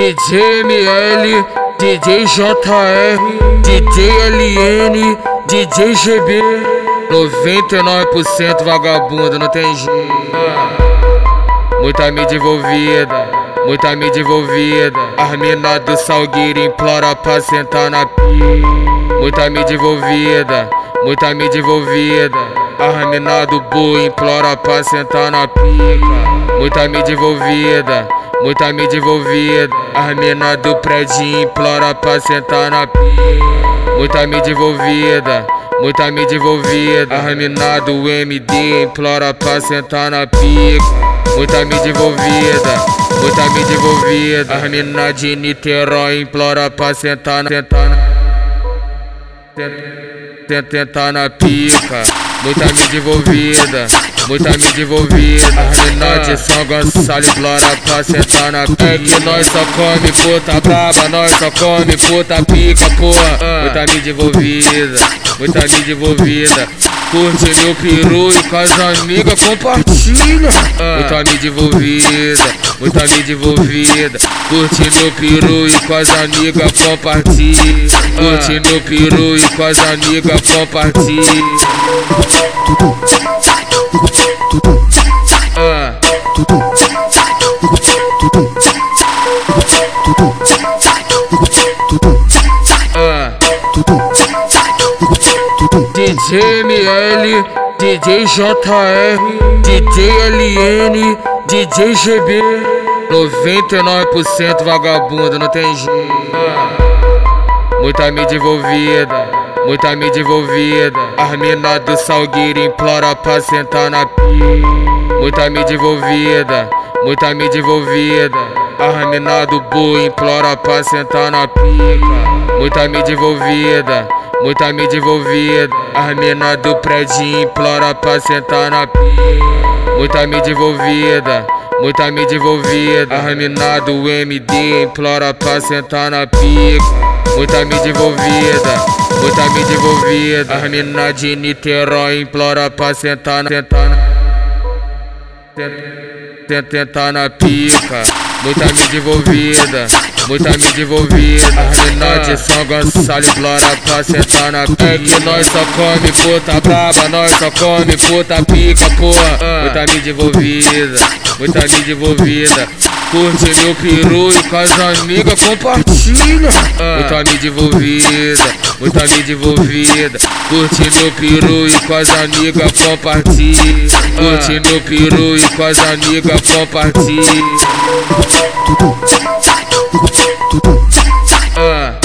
DJ ML, DJ JR, DJ LN, DJ GB. 99% vagabundo, não tem jeito. Muita mídia envolvida, muita mídia envolvida. As mina do Salgueiro implora pra sentar na pia. Muita mídia envolvida, muita mídia envolvida. As mina do boi implora pra sentar na pica. Muita mídia envolvida, muita mídia envolvida. As do prédio implora pra sentar na pica. Muita mídia envolvida, muita mídia envolvida. As do MD implora pra sentar na pica. Muita mídia envolvida, muita mídia envolvida. As de Niterói implora pra sentar na. Sentar na tentar na pica, muita mídia envolvida, muita mídia envolvida. Mina de São Gonçalo implora pra sentar na pica. É que nós só come puta braba, nós só come puta pica, porra. Muita mídia envolvida, muita mídia envolvida. Curte meu peru e com as amigas compartilha. Muita mídia envolvida, muita mídia envolvida. Curte meu peru e com as amigas compartilha. Curte meu peru e com as amigas compartilha. Ah. Ah. DJ ML, DJ JR, DJ LN, DJ GB. 99% vagabundo, não tem jeito. Muita mídia envolvida, muita mídia envolvida. As do Salgueiro implora pra sentar na pia. Muita mídia envolvida, muita mídia envolvida. As mina boi implora pra sentar na pica. Muita mídia envolvida, muita mídia envolvida. As mina do prédio implora pra sentar na pica. Muita mídia envolvida, muita mídia envolvida. As mina do MD implora pra sentar na pica. Muita mídia envolvida, muita mídia envolvida. As mina de Niterói implora pra sentar na. Sentar tentar na pica, muita mídia envolvida, muita mídia envolvida. Mina de São Gonçalo implora pra sentar na pica. É que nós só come puta braba, nós só come puta pica, porra. Muita mídia envolvida, muita mídia envolvida. Curte meu peru e com as amigas compartilha gatilha. Ah. Muito amiga envolvida, muito amiga envolvida. Curtindo o peru e com as amigas compartilha. Ah. Curtindo o peru e com as amigas compartilha. Ah.